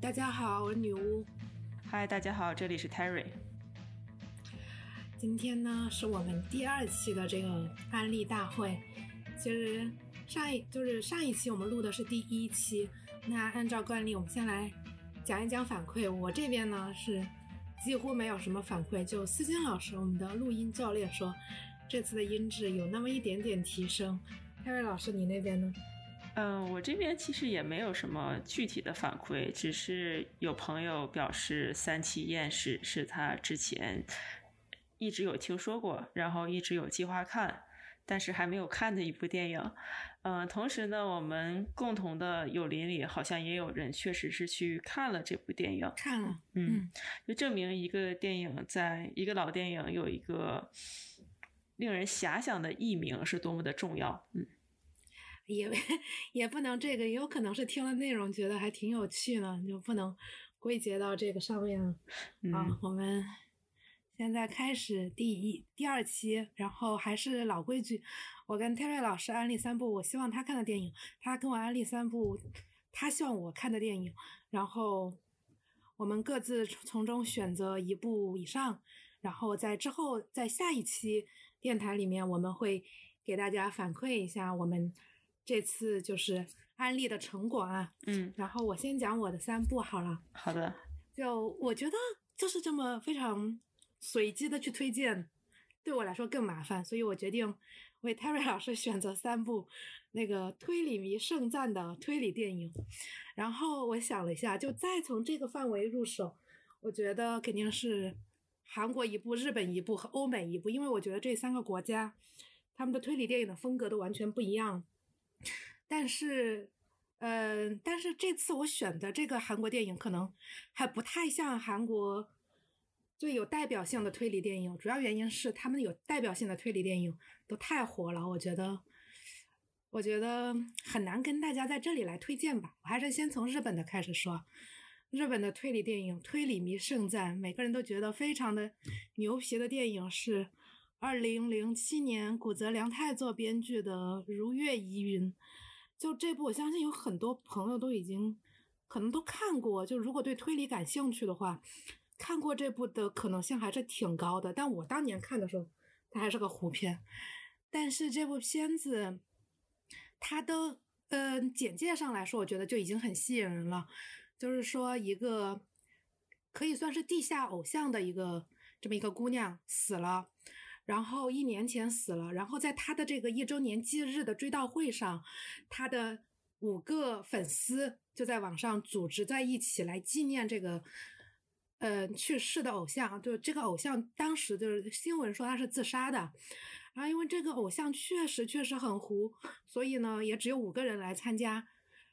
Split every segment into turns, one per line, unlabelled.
大家好，我是女巫。
嗨，大家好，这里是 Terry。
今天呢，是我们第二期的这个案例大会。其实上一就是上一期我们录的是第一期，那按照惯例，我们先来讲一讲反馈。我这边呢是几乎没有什么反馈，就思金老师，我们的录音教练说这次的音质有那么一点点提升。Terry 老师，你那边呢？
嗯，我这边其实也没有什么具体的反馈，只是有朋友表示《三七艳史》是他之前一直有听说过，然后一直有计划看，但是还没有看的一部电影。嗯，同时呢，我们共同的友邻里好像也有人确实是去看了这部电影，
看了，
嗯，就证明一个电影在一个老电影有一个令人遐想的译名是多么的重要，嗯。
也 也不能这个，也有可能是听了内容觉得还挺有趣呢，就不能归结到这个上面了啊。我们现在开始第一、第二期，然后还是老规矩，我跟 Terry 老师安利三部我希望他看的电影，他跟我安利三部他希望我看的电影，然后我们各自从中选择一部以上，然后在之后在下一期电台里面，我们会给大家反馈一下我们。这次就是安利的成果啊，
嗯，
然后我先讲我的三部好了。
好的，
就我觉得就是这么非常随机的去推荐，对我来说更麻烦，所以我决定为 Terry 老师选择三部那个推理迷盛赞的推理电影。然后我想了一下，就再从这个范围入手，我觉得肯定是韩国一部、日本一部和欧美一部，因为我觉得这三个国家他们的推理电影的风格都完全不一样。但是，嗯，但是这次我选的这个韩国电影可能还不太像韩国最有代表性的推理电影。主要原因是他们有代表性的推理电影都太火了，我觉得，我觉得很难跟大家在这里来推荐吧。我还是先从日本的开始说。日本的推理电影，推理迷盛赞，每个人都觉得非常的牛皮的电影是。二零零七年，古泽良太做编剧的《如月疑云》，就这部，我相信有很多朋友都已经可能都看过。就如果对推理感兴趣的话，看过这部的可能性还是挺高的。但我当年看的时候，它还是个糊片。但是这部片子，它的呃简介上来说，我觉得就已经很吸引人了。就是说，一个可以算是地下偶像的一个这么一个姑娘死了。然后一年前死了，然后在他的这个一周年忌日的追悼会上，他的五个粉丝就在网上组织在一起来纪念这个，呃，去世的偶像。就这个偶像当时就是新闻说他是自杀的，然后因为这个偶像确实确实很糊，所以呢也只有五个人来参加。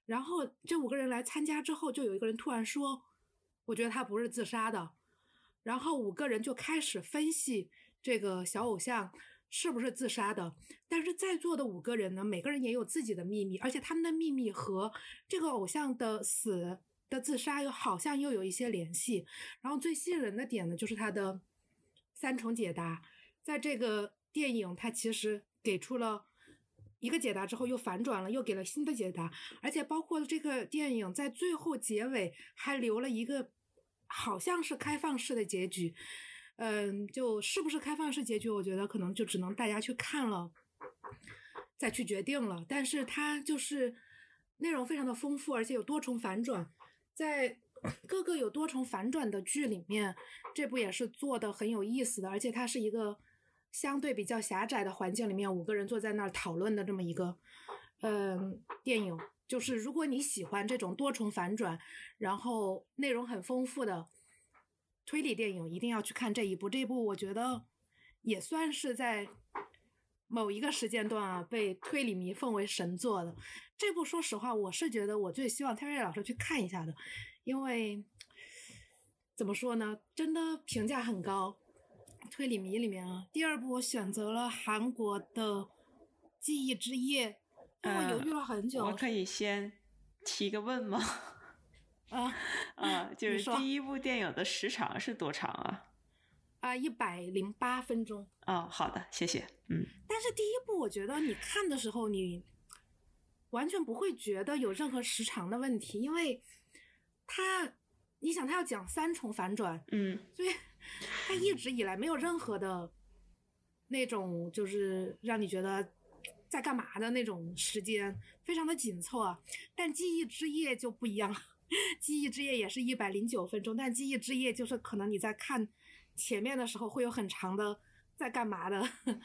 然后这五个人来参加之后，就有一个人突然说：“我觉得他不是自杀的。”然后五个人就开始分析。这个小偶像是不是自杀的？但是在座的五个人呢，每个人也有自己的秘密，而且他们的秘密和这个偶像的死的自杀又好像又有一些联系。然后最吸引人的点呢，就是他的三重解答。在这个电影，他其实给出了一个解答之后又反转了，又给了新的解答，而且包括这个电影在最后结尾还留了一个好像是开放式的结局。嗯，就是不是开放式结局，我觉得可能就只能大家去看了，再去决定了。但是它就是内容非常的丰富，而且有多重反转，在各个有多重反转的剧里面，这部也是做的很有意思的。而且它是一个相对比较狭窄的环境里面，五个人坐在那儿讨论的这么一个嗯电影。就是如果你喜欢这种多重反转，然后内容很丰富的。推理电影一定要去看这一部，这一部我觉得也算是在某一个时间段啊被推理迷奉为神作的。这部说实话，我是觉得我最希望 Terry 老师去看一下的，因为怎么说呢，真的评价很高。推理迷里面啊，第二部我选择了韩国的《记忆之夜》，我犹豫了很久。
我可以先提个问吗？
啊
啊！就是第一部电影的时长是多长啊？
啊，一百零八分钟。
哦，好的，谢谢。嗯。
但是第一部，我觉得你看的时候，你完全不会觉得有任何时长的问题，因为他你想他要讲三重反转，
嗯
所以他一直以来没有任何的那种就是让你觉得在干嘛的那种时间，非常的紧凑啊。但《记忆之夜》就不一样了，《记忆之夜》也是一百零九分钟，但《记忆之夜》就是可能你在看前面的时候会有很长的在干嘛的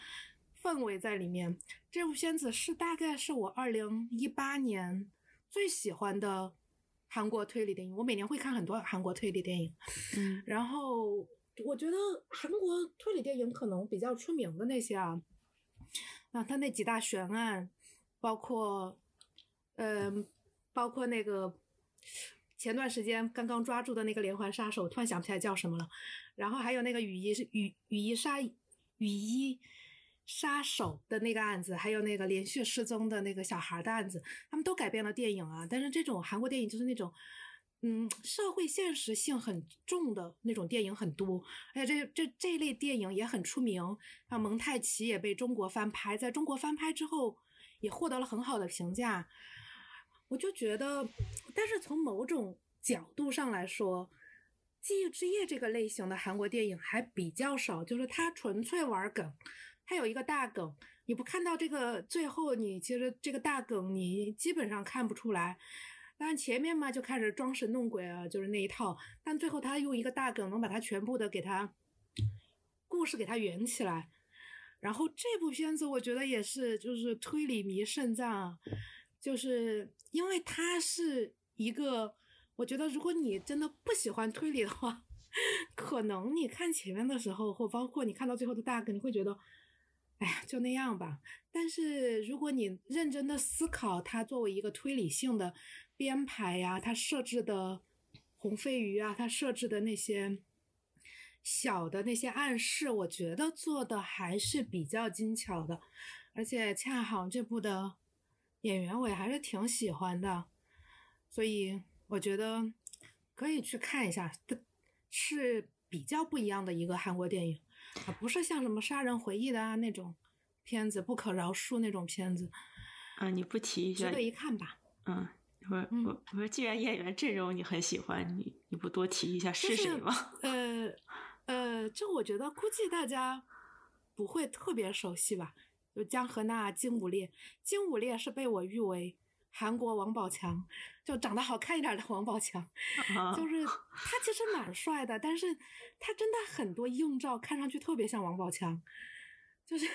氛围在里面。这部片子是大概是我二零一八年最喜欢的韩国推理电影，我每年会看很多韩国推理电影。
嗯
然后我觉得韩国推理电影可能比较出名的那些啊，啊，它那几大悬案，包括，嗯、包括那个前段时间刚刚抓住的那个连环杀手，突然想不起来叫什么了。然后还有那个雨衣是雨雨衣杀雨衣杀手的那个案子，还有那个连续失踪的那个小孩的案子，他们都改编了电影啊。但是这种韩国电影就是那种。嗯，社会现实性很重的那种电影很多，而且这这这一类电影也很出名，像蒙太奇也被中国翻拍，在中国翻拍之后也获得了很好的评价。我就觉得，但是从某种角度上来说，《记忆之夜》这个类型的韩国电影还比较少，就是它纯粹玩梗，它有一个大梗，你不看到这个最后，你其实这个大梗你基本上看不出来。但前面嘛就开始装神弄鬼啊，就是那一套。但最后他用一个大梗能把它全部的给它故事给它圆起来。然后这部片子我觉得也是，就是推理迷肾脏，就是因为它是一个，我觉得如果你真的不喜欢推理的话，可能你看前面的时候，或包括你看到最后的大梗，你会觉得，哎呀，就那样吧。但是如果你认真的思考它作为一个推理性的编排呀，它设置的红飞鱼啊，它设置的那些小的那些暗示，我觉得做的还是比较精巧的，而且恰好这部的演员我也还是挺喜欢的，所以我觉得可以去看一下，是比较不一样的一个韩国电影啊，不是像什么杀人回忆的啊那种片子，不可饶恕那种片子，
啊，你不提一下，
值得一看吧。
嗯，我
嗯
我我说，既然演员阵容你很喜欢，你你不多提一下
就是
谁吗？
呃呃，这我觉得估计大家不会特别熟悉吧。就江河娜、金武烈，金武烈是被我誉为韩国王宝强，就长得好看一点的王宝强。
啊，
就 是他其实蛮帅的，但是他真的很多硬照看上去特别像王宝强，就是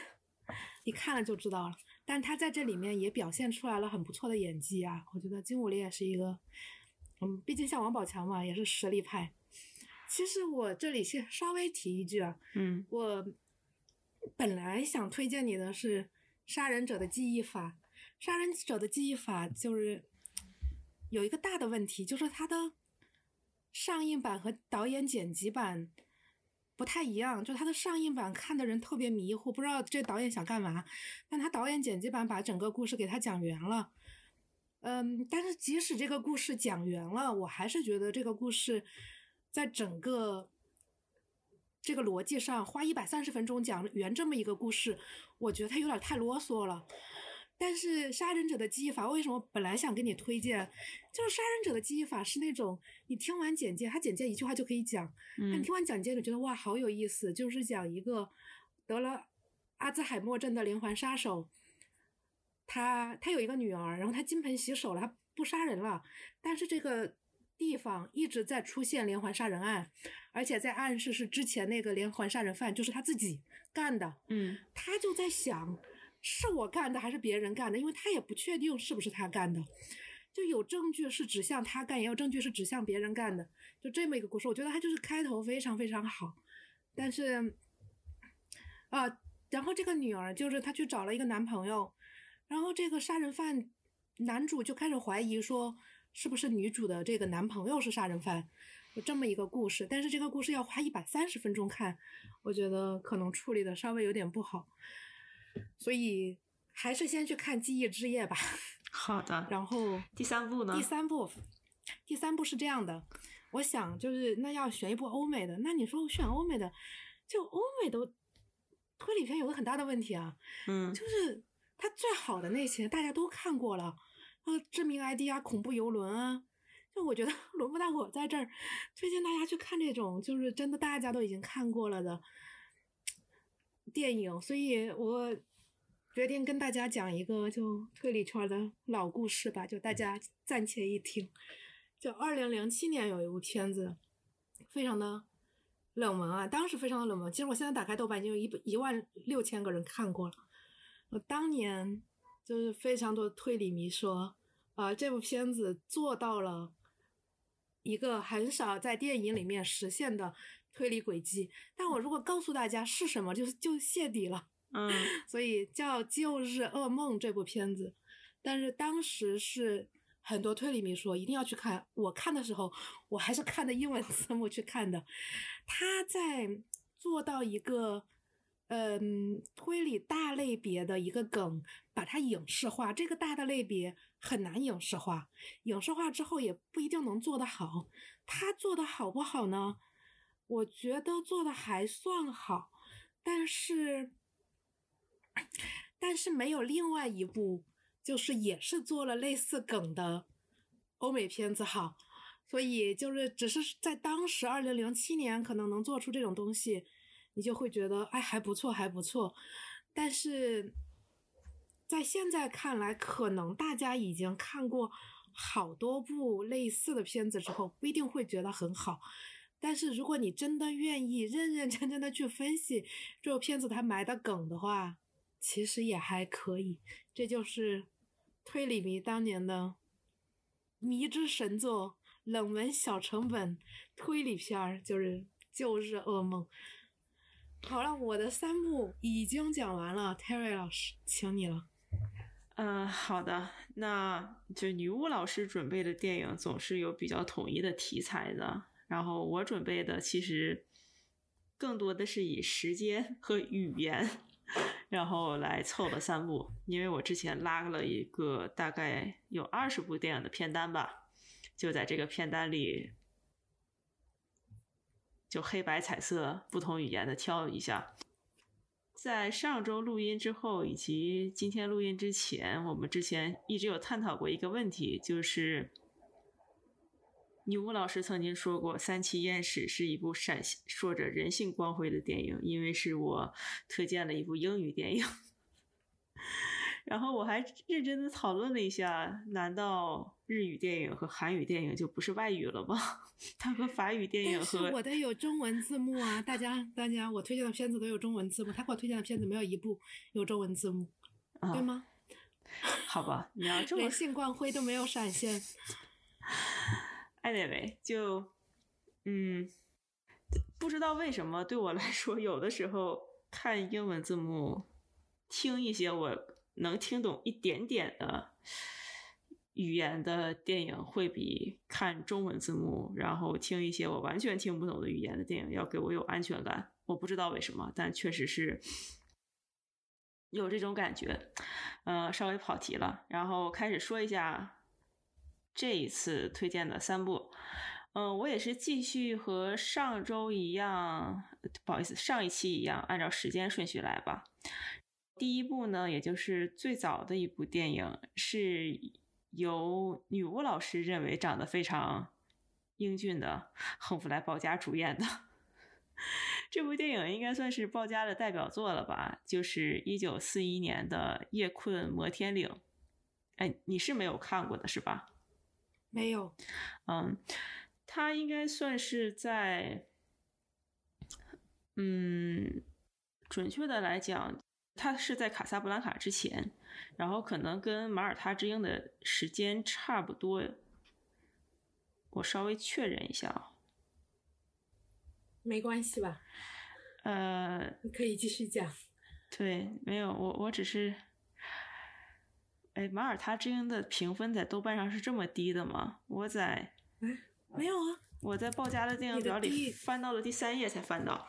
你看了就知道了。但他在这里面也表现出来了很不错的演技啊，我觉得金武烈也是一个，嗯，毕竟像王宝强嘛，也是实力派。其实我这里先稍微提一句啊，
嗯
我本来想推荐你的是《杀人者的记忆法》，《杀人者的记忆法》就是有一个大的问题，就是它的上映版和导演剪辑版不太一样，就它的上映版看的人特别迷糊，不知道这导演想干嘛，但他导演剪辑版把整个故事给他讲圆了。嗯，但是即使这个故事讲圆了，我还是觉得这个故事在整个这个逻辑上花一百三十分钟讲圆这么一个故事，我觉得他有点太啰嗦了。但是《杀人者的记忆法》为什么本来想给你推荐？就是《杀人者的记忆法》是那种你听完简介，他简介一句话就可以讲，但听完简介就觉得哇好有意思，就是讲一个得了阿兹海默症的连环杀手，他他有一个女儿，然后他金盆洗手了，他不杀人了，但是这个地方一直在出现连环杀人案，而且在暗示是之前那个连环杀人犯就是他自己干的，
嗯
他就在想，是我干的还是别人干的？因为他也不确定是不是他干的，就有证据是指向他干，也有证据是指向别人干的，就这么一个故事。我觉得他就是开头非常非常好，但是，啊、然后这个女儿就是她去找了一个男朋友，然后这个杀人犯男主就开始怀疑说，是不是女主的这个男朋友是杀人犯？有这么一个故事，但是这个故事要花一百三十分钟看，我觉得可能处理的稍微有点不好，所以还是先去看《记忆之夜》吧。
好的。
然后
第三部呢？
第三部，第三部是这样的，我想就是那要选一部欧美的，那你说选欧美的，就欧美的推理片有个很大的问题啊，
嗯
就是它最好的那些大家都看过了，呃，致命 ID 啊，恐怖游轮啊，就我觉得 轮不到我在这儿推荐大家去看这种，就是真的大家都已经看过了的电影，所以我决定跟大家讲一个就推理圈的老故事吧，就大家暂且一听。就二零零七年有一部片子，非常的冷门啊，当时非常的冷门。其实我现在打开豆瓣已经有一一万六千个人看过了。我当年就是非常多推理迷说，啊，这部片子做到了一个很少在电影里面实现的推理轨迹。但我如果告诉大家是什么，就就泄底了。
嗯，
所以叫《旧日噩梦》这部片子，但是当时是。很多推理迷说一定要去看，我看的时候我还是看的英文字幕去看的。他在做到一个嗯推理大类别的一个梗，把它影视化。这个大的类别很难影视化，影视化之后也不一定能做得好。他做的好不好呢？我觉得做的还算好，但是但是没有另外一部。就是也是做了类似梗的欧美片子好，所以就是只是在当时二零零七年可能能做出这种东西，你就会觉得哎还不错还不错，但是在现在看来，可能大家已经看过好多部类似的片子之后，不一定会觉得很好。但是如果你真的愿意认认真真的去分析这部片子它埋的梗的话，其实也还可以。这就是。推理迷当年的迷之神作，冷门小成本推理片儿就是《旧日噩梦》。好了，我的三部已经讲完了，Terry 老师，请你了。
嗯，好的，那就女巫老师准备的电影总是有比较统一的题材的，然后我准备的其实更多的是以时间和语言。然后来凑了三部，因为我之前拉了一个大概有二十部电影的片单吧，就在这个片单里，就黑白彩色不同语言的挑一下。在上周录音之后，以及今天录音之前，我们之前一直有探讨过一个问题，就是。女巫老师曾经说过，《三七艳史》是一部闪烁着人性光辉的电影，因为是我推荐了一部英语电影。然后我还认真的讨论了一下，难道日语电影和韩语电影就不是外语了吗？它和法语电影和
我的有中文字幕啊！大家大家，我推荐的片子都有中文字幕，他给我推荐的片子没有一部有中文字幕，对吗？
好吧，你要这么
人性光辉都没有闪现。
Anyway，就，嗯，不知道为什么对我来说，有的时候看英文字幕，听一些我能听懂一点点的语言的电影，会比看中文字幕，然后听一些我完全听不懂的语言的电影要给我有安全感。我不知道为什么，但确实是有这种感觉。嗯，稍微跑题了，然后开始说一下。这一次推荐的三部，嗯，我也是继续和上周一样，不好意思，上一期一样，按照时间顺序来吧。第一部呢，也就是最早的一部电影，是由女巫老师认为长得非常英俊的亨弗莱·鲍嘉主演的。这部电影应该算是鲍嘉的代表作了吧？就是一九四一年的《夜困摩天岭》。哎，你是没有看过的是吧？
没有，
嗯，他应该算是在，嗯，准确的来讲，他是在卡萨布兰卡之前，然后可能跟马耳他之鹰的时间差不多。我稍微确认一下啊，
没关系吧？
呃，
你可以继续讲。
对，没有，我我只是。哎，马耳他之鹰的评分在豆瓣上是这么低的吗？我在，
哎，没有啊，
我在报家的电影表里翻到了第三页才翻到。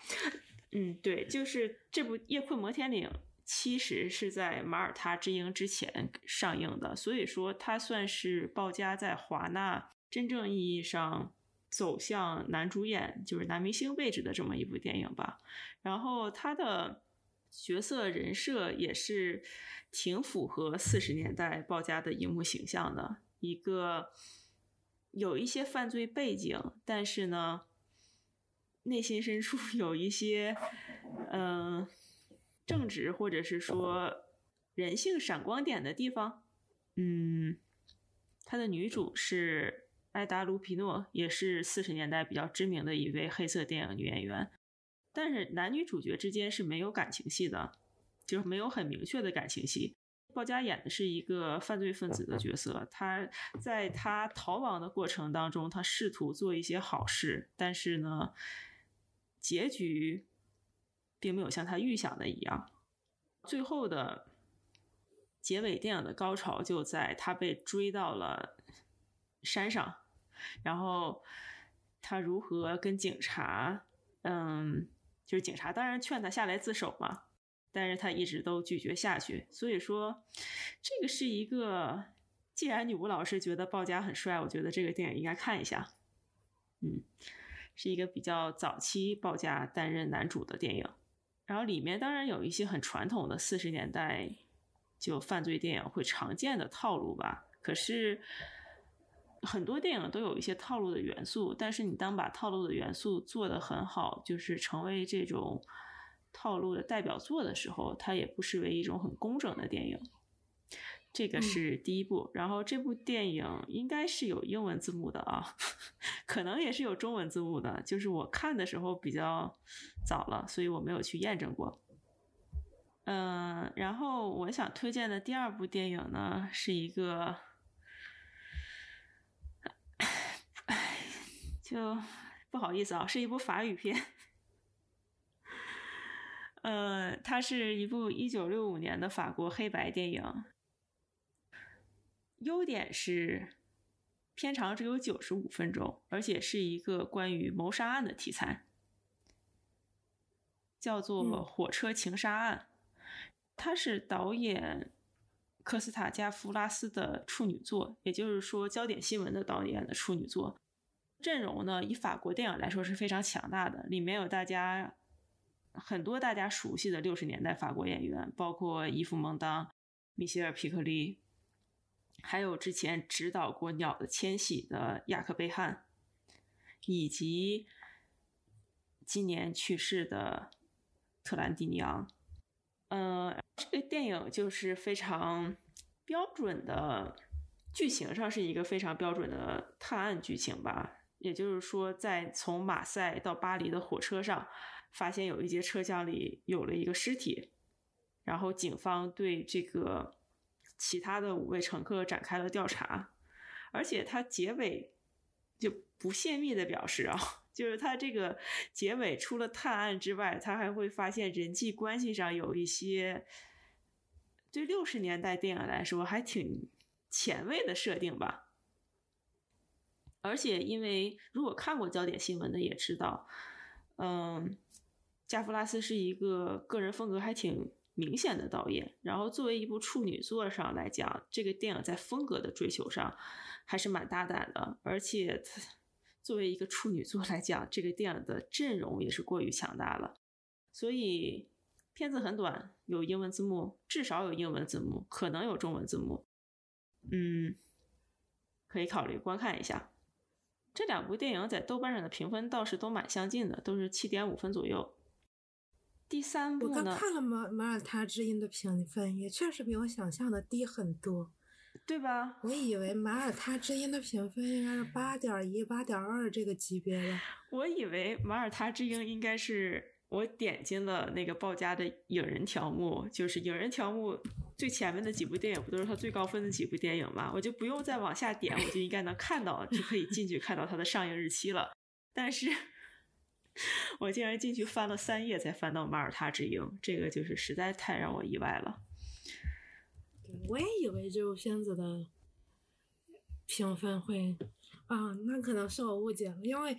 嗯，对，就是这部《夜困摩天岭》其实是在马耳他之鹰之前上映的，所以说它算是鲍嘉在华纳真正意义上走向男主演，就是男明星位置的这么一部电影吧。然后他的。角色人设也是挺符合四十年代鲍家的荧幕形象的，一个有一些犯罪背景，但是呢，内心深处 有一些嗯、正直或者是说人性闪光点的地方。嗯，他的女主是艾达·卢皮诺，也是四十年代比较知名的一位黑色电影女演员。但是男女主角之间是没有感情戏的，就是没有很明确的感情戏。鲍嘉演的是一个犯罪分子的角色，他在他逃亡的过程当中，他试图做一些好事，但是呢，结局并没有像他预想的一样。最后的结尾电影的高潮就在他被追到了山上，然后他如何跟警察，嗯，就是警察当然劝他下来自首嘛。但是他一直都拒绝下去，所以说这个是一个，既然女巫老师觉得鲍嘉很帅，我觉得这个电影应该看一下。嗯，是一个比较早期鲍嘉担任男主的电影，然后里面当然有一些很传统的四十年代就犯罪电影会常见的套路吧。可是很多电影都有一些套路的元素，但是你当把套路的元素做得很好，就是成为这种。套路的代表作的时候，它也不失为一种很工整的电影。这个是第一部，然后这部电影应该是有英文字幕的啊，可能也是有中文字幕的。就是我看的时候比较早了，所以我没有去验证过。嗯，然后我想推荐的第二部电影呢，是一个，唉，就不好意思啊，是一部法语片。呃，它是一部一九六五年的法国黑白电影。优点是片长只有九十五分钟，而且是一个关于谋杀案的题材，叫做《火车情杀案》。它是导演科斯塔加夫拉斯的处女作，也就是说焦点新闻的导演的处女作。阵容呢，以法国电影来说是非常强大的，里面有大家。很多大家熟悉的六十年代法国演员，包括伊夫·蒙当、米歇尔·皮克利，还有之前指导过《鸟的迁徙》的雅克·贝汉，以及今年去世的特兰蒂尼昂。呃，这个电影就是非常标准的，剧情上是一个非常标准的探案剧情吧。也就是说，在从马赛到巴黎的火车上。发现有一节车厢里有了一个尸体，然后警方对这个其他的五位乘客展开了调查，而且他结尾就不泄密的表示啊，就是他这个结尾除了探案之外，他还会发现人际关系上有一些对六十年代电影来说还挺前卫的设定吧。而且因为如果看过焦点新闻的也知道，嗯。加弗拉斯是一个个人风格还挺明显的导演，然后作为一部处女作上来讲，这个电影在风格的追求上还是蛮大胆的，而且作为一个处女作来讲，这个电影的阵容也是过于强大了，所以片子很短，有英文字幕，至少有英文字幕，可能有中文字幕，嗯，可以考虑观看一下。这两部电影在豆瓣上的评分倒是都蛮相近的，都是七点五分左右。第三部
呢？我刚看了马马耳他之音的评分，也确实比我想象的低很多，
对吧？
我以为马耳他之音的评分应该是八点一、八点二这个级别的。
我以为马耳他之音应该是我点进了那个报价的影人条目，就是影人条目最前面的几部电影不都是他最高分的几部电影吗？我就不用再往下点，我就应该能看到，就可以进去看到它的上映日期了。但是。我竟然进去翻了三页才翻到《马耳他之鹰》，这个就是实在太让我意外了。
我也以为这部片子的评分会啊，那可能是我误解了，因为《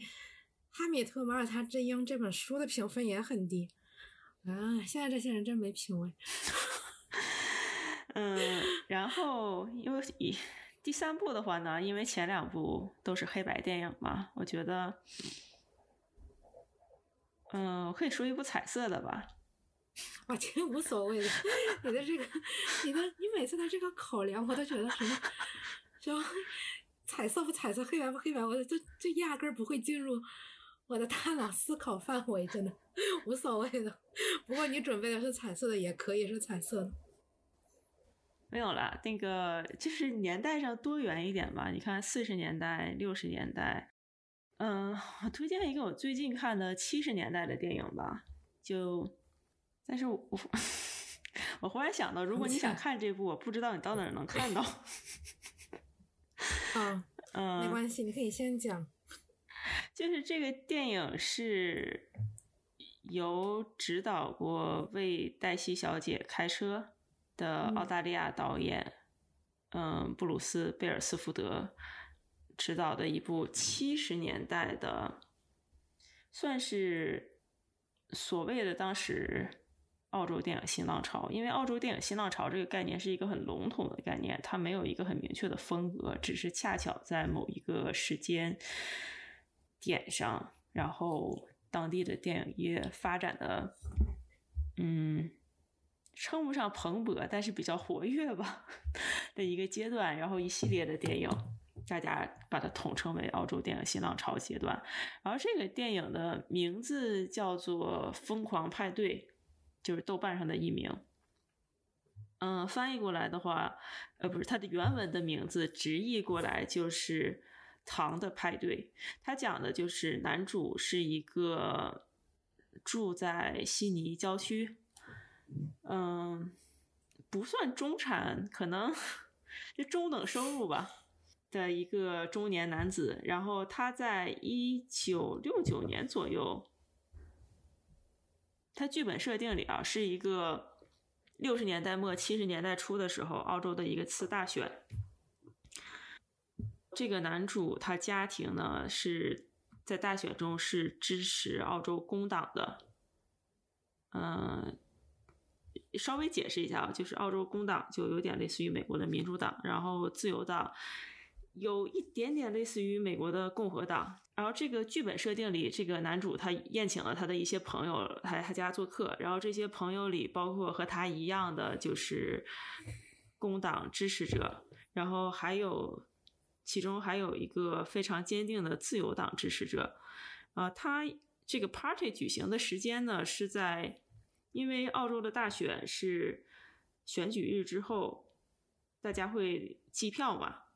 哈米特·马耳他之鹰》这本书的评分也很低。啊，现在这些人真没品味。
嗯，然后因为第三部的话呢，因为前两部都是黑白电影嘛，我觉得。嗯，我可以说一部彩色的吧。
我其实无所谓的，你的这个，你的你每次的这个考量，我都觉得什么，就彩色不彩色，黑白不黑白，我这这压根儿不会进入我的大脑思考范围，真的无所谓的。不过你准备的是彩色的，也可以是彩色的。
没有了，那个就是年代上多元一点吧。你看四十年代、六十年代，嗯，我推荐一个我最近看的七十年代的电影吧。就，但是我 我忽然想到，如果你想看这部，我不知道你到哪儿能看到。
嗯，嗯，没关系，你可以先讲。
就是这个电影是由指导过《为黛西小姐开车》的澳大利亚导演，嗯，布鲁斯·贝尔斯福德执导的一部七十年代的，算是所谓的当时。澳洲电影新浪潮，因为澳洲电影新浪潮这个概念是一个很笼统的概念，它没有一个很明确的风格，只是恰巧在某一个时间点上，然后当地的电影业发展的，嗯，称不上蓬勃，但是比较活跃吧 的一个阶段，然后一系列的电影，大家把它统称为澳洲电影新浪潮阶段。然后这个电影的名字叫做《疯狂派对》。就是豆瓣上的译名，嗯，翻译过来的话，呃，不是它的原文的名字，直译过来就是《糖的派对》。它讲的就是男主是一个住在悉尼郊区，嗯，不算中产，可能 就中等收入吧的一个中年男子。然后他在一九六九年左右。他剧本设定里啊，是一个六十年代末七十年代初的时候，澳洲的一个次大选。这个男主他家庭呢是在大选中是支持澳洲工党的。嗯，稍微解释一下啊，就是澳洲工党就有点类似于美国的民主党，然后自由党有一点点类似于美国的共和党。然后这个剧本设定里，这个男主他宴请了他的一些朋友来他家做客，然后这些朋友里包括和他一样的就是工党支持者，然后还有其中还有一个非常坚定的自由党支持者。啊，他这个 party 举行的时间呢是在，因为澳洲的大选是选举日之后，大家会计票嘛。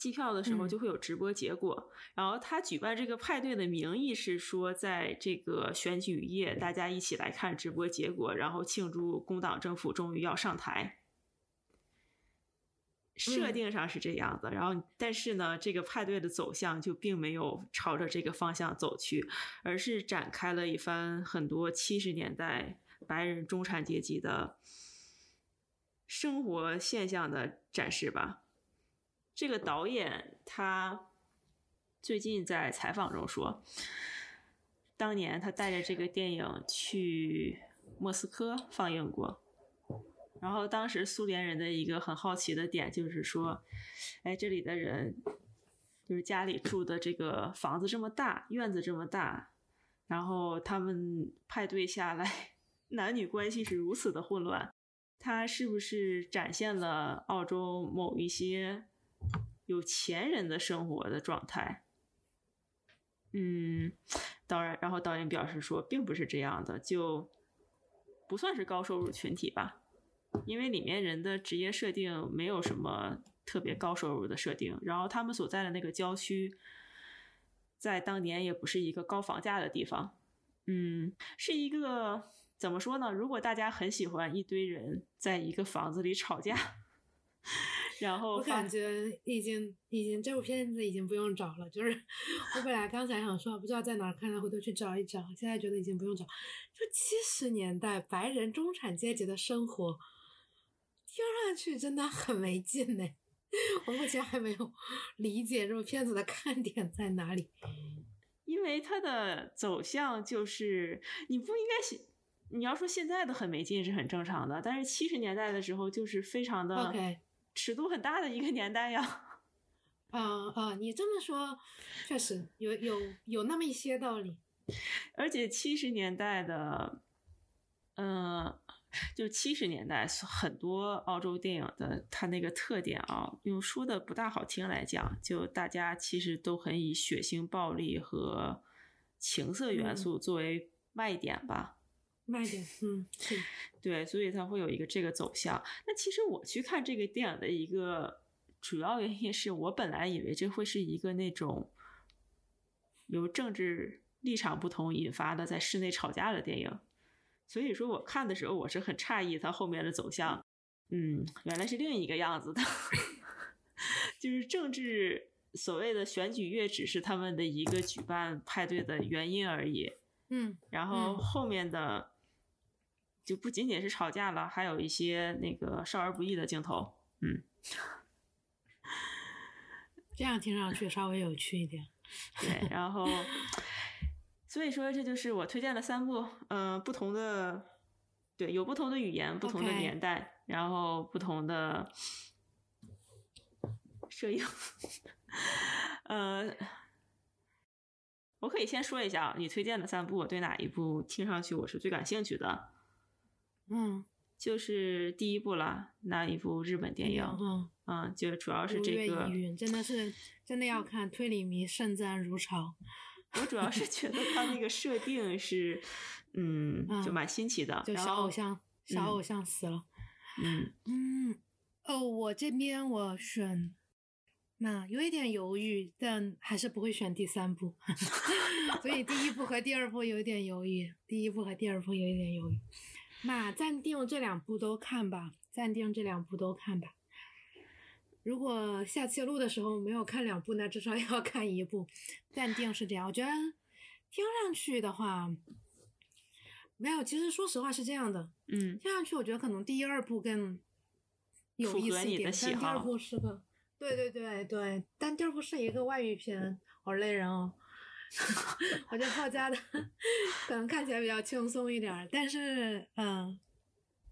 计票的时候就会有直播结果，然后他举办这个派对的名义是说，在这个选举夜，大家一起来看直播结果，然后庆祝工党政府终于要上台。设定上是这样的，然后但是呢，这个派对的走向就并没有朝着这个方向走去，而是展开了一番很多七十年代白人中产阶级的生活现象的展示吧。这个导演他最近在采访中说，当年他带着这个电影去莫斯科放映过，然后当时苏联人的一个很好奇的点就是说，哎，这里的人就是家里住的这个房子这么大，院子这么大，然后他们派对下来，男女关系是如此的混乱，他是不是展现了澳洲某一些？有钱人的生活的状态，嗯，当然，然后导演表示说，并不是这样的，就不算是高收入群体吧，因为里面人的职业设定没有什么特别高收入的设定，然后他们所在的那个郊区，在当年也不是一个高房价的地方，嗯，是一个怎么说呢？如果大家很喜欢一堆人在一个房子里吵架。然后
我感觉已经已经这部片子已经不用找了，就是 我本来刚才想说不知道在哪儿看，回头去找一找，现在觉得已经不用找。就七十年代白人中产阶级的生活，听上去真的很没劲呢。我目前还没有理解这部片子的看点在哪里，
因为它的走向就是你不应该写，你要说现在的很没劲是很正常的，但是七十年代的时候就是非常的。
OK。
尺度很大的一个年代呀，
啊啊！你这么说，确实有有有那么一些道理。
而且七十年代的，嗯，就是七十年代很多澳洲电影的它那个特点啊，用说的不大好听来讲，就大家其实都很以血腥、暴力和情色元素作为卖点吧。
卖点，嗯，
对，所以它会有一个这个走向。那其实我去看这个电影的一个主要原因是我本来以为这会是一个那种由政治立场不同引发的在室内吵架的电影，所以说我看的时候我是很诧异它后面的走向，嗯，原来是另一个样子的，就是政治所谓的选举月只是他们的一个举办派对的原因而已，
嗯。
然后
嗯
后面的就不仅仅是吵架了，还有一些那个少儿不宜的镜头，嗯，
这样听上去稍微有趣一点。
对，然后 所以说这就是我推荐的三部，嗯、不同的，对，有不同的语言，不同的年代然后不同的摄影，呃。我可以先说一下啊，你推荐的三部，我对哪一部听上去我是最感兴趣的？
嗯，
就是第一部了，那一部日本电影，
嗯，
嗯，就主要是这个
疑，云真的是真的要看推理迷盛赞如潮。
我主要是觉得他那个设定是，嗯，就
嗯
蛮新奇的，
就小偶像，小
嗯
偶像死了。
嗯
嗯，哦，我这边我选，那有一点犹豫，但还是不会选第三部，所以第一部和第二部有一点犹豫，第一部和第二部有一点犹豫。那暂定这两部都看吧，暂定这两部都看吧。如果下期录的时候没有看两部，那至少 要看一部。暂定是这样，我觉得听上去的话，没有。其实说实话是这样的，
嗯
听上去我觉得可能第一二部更有意思一点，但第二部是个，对对对对，但第二部是一个外语片，好累人哦。我觉得浩家的 可能看起来比较轻松一点，但是嗯，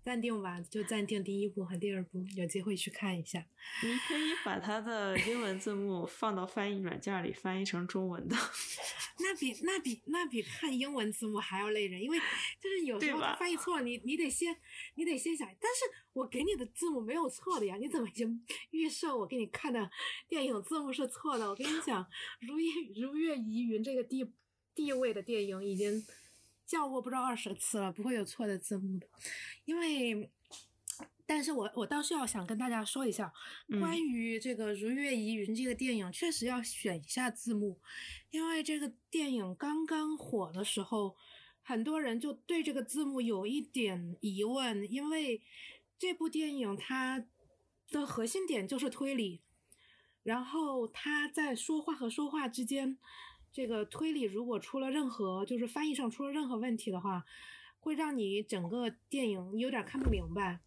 暂定吧，就暂定第一部和第二部，有机会去看一下。
你可以把它的英文字幕放到翻译软件里翻译成中文的，
那比那比那比看英文字幕还要累人，因为就是有时候它翻译错了，你你得先你得先想，但是我给你的字幕没有错的呀，你怎么已经预设我给你看的电影字幕是错的？我跟你讲，《如月如月疑云》这个地地位的电影已经叫过不知道二十次了，不会有错的字幕的，因为。但是我我倒是要想跟大家说一下，
嗯
关于这个《如月疑云》这个电影，确实要选一下字幕，因为这个电影刚刚火的时候，很多人就对这个字幕有一点疑问，因为这部电影它的核心点就是推理，然后他在说话和说话之间，这个推理如果出了任何就是翻译上出了任何问题的话，会让你整个电影有点看不明白。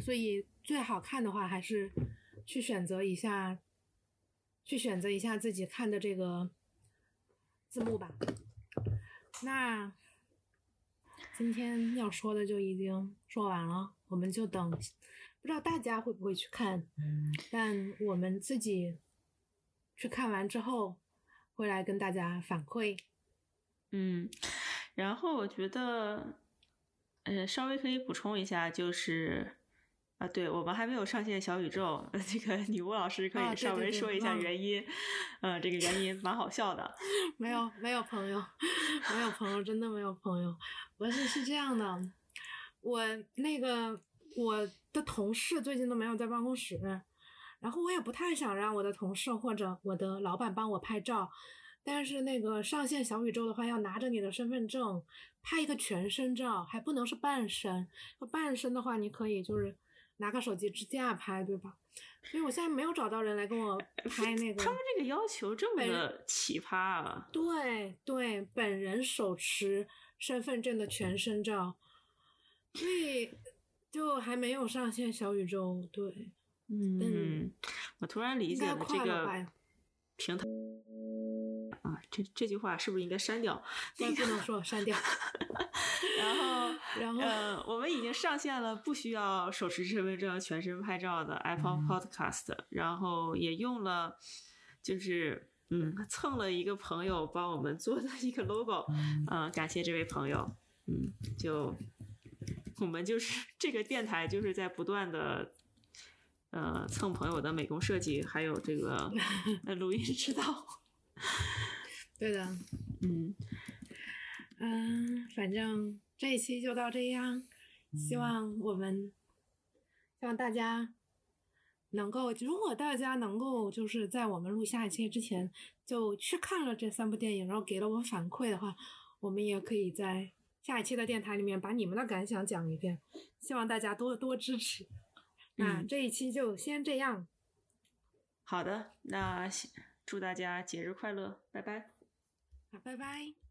所以最好看的话，还是去选择一下，去选择一下自己看的这个字幕吧。那今天要说的就已经说完了，我们就等，不知道大家会不会去看，但我们自己去看完之后，会来跟大家反馈。
嗯，然后我觉得，呃，稍微可以补充一下，就是。啊，对我们还没有上线小宇宙，这个女巫老师可以稍微说一下
嗯
原因，嗯、这个原因蛮好笑的。
没有没有朋友，没有朋友，真的没有朋友。不是是这样的，我那个我的同事最近都没有在办公室，然后我也不太想让我的同事或者我的老板帮我拍照，但是那个上线小宇宙的话，要拿着你的身份证拍一个全身照，还不能是半身。半身的话，你可以就是拿个手机支架拍，对吧？所以我现在没有找到人来跟我拍那个。
他们这个要求这么的奇葩啊！
对对，本人手持身份证的全身照，所以就还没有上线小宇宙。对，
嗯，我突然理解了这个？平台啊，这这句话是不是应该删掉？
那 不能说删掉。
然后，
然后
呃，我们已经上线了不需要手持身份证全身拍照的 Apple
嗯
Podcast，、然后也用了，就是嗯，蹭了一个朋友帮我们做的一个 logo，嗯、感谢这位朋友，嗯，就我们就是这个电台就是在不断的呃蹭朋友的美工设计，还有这个呃 录音指导。
对的，
嗯
嗯，反正这一期就到这样，希望我们希望大家能够，如果大家能够就是在我们录下一期之前就去看了这三部电影，然后给了我们反馈的话，我们也可以在下一期的电台里面把你们的感想讲一遍，希望大家多多支持。那
嗯
这一期就先这样，
好的，那祝大家节日快乐，拜拜。
好，拜拜。